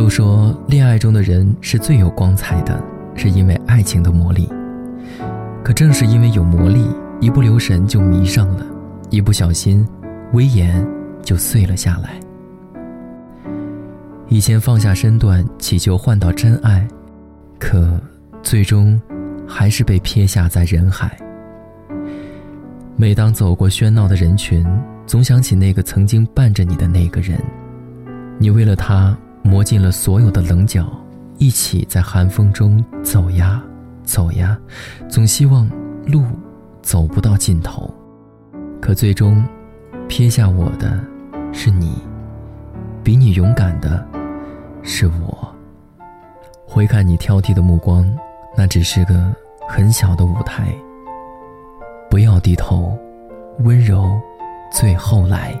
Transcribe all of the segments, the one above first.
都说恋爱中的人是最有光彩的，是因为爱情的魔力。可正是因为有魔力，一不留神就迷上了，一不小心，威严就碎了下来。以前放下身段祈求换到真爱，可最终还是被撇下在人海。每当走过喧闹的人群，总想起那个曾经伴着你的那个人，你为了他磨尽了所有的棱角，一起在寒风中走呀走呀，总希望路走不到尽头，可最终撇下我的是你，比你勇敢的是我。回看你挑剔的目光，那只是个很小的舞台。不要低头，温柔，最后来。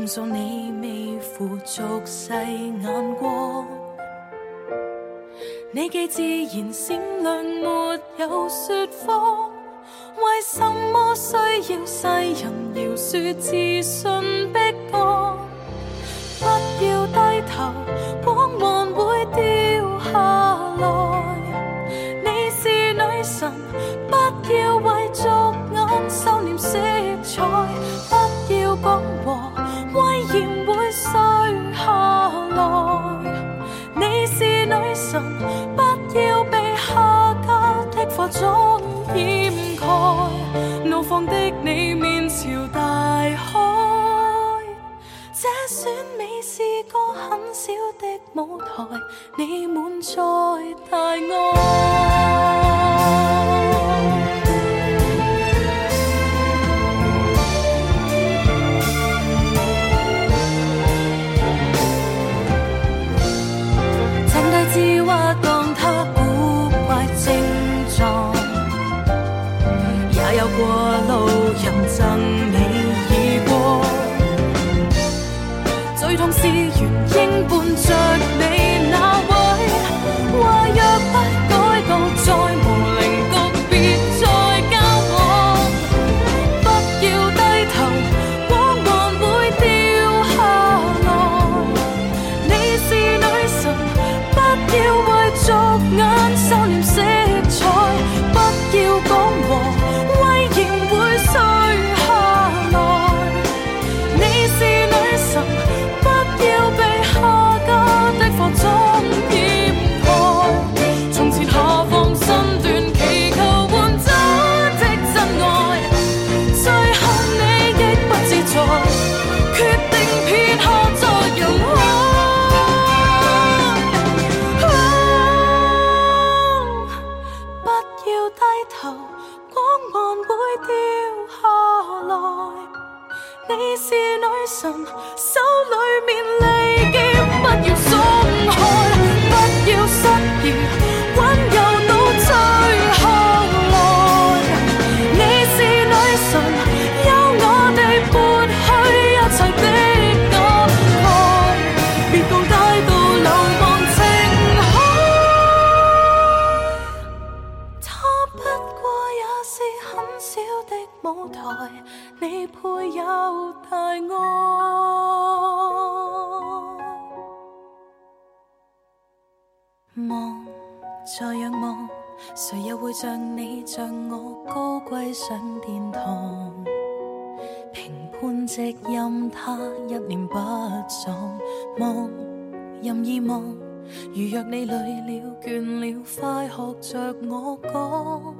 控诉你未负俗世眼光。你既自然善良，没有说谎，为什么需要世人饶恕自信逼降？不要低头，光芒会掉下来。你是女神。的化妆掩盖。怒放的你面朝大海，这选美是个很小的舞台，你满载大爱。也有过路人赠你耳光最痛是原应伴着你。决定撇下在人海不要低头光环会掉下来。你是女神手里面利剑。台。你配有大爱，望再仰望，谁又会像你像我高贵上殿堂？评判值任他一念不爽，望任意望，如若你累了倦了，快学着我讲，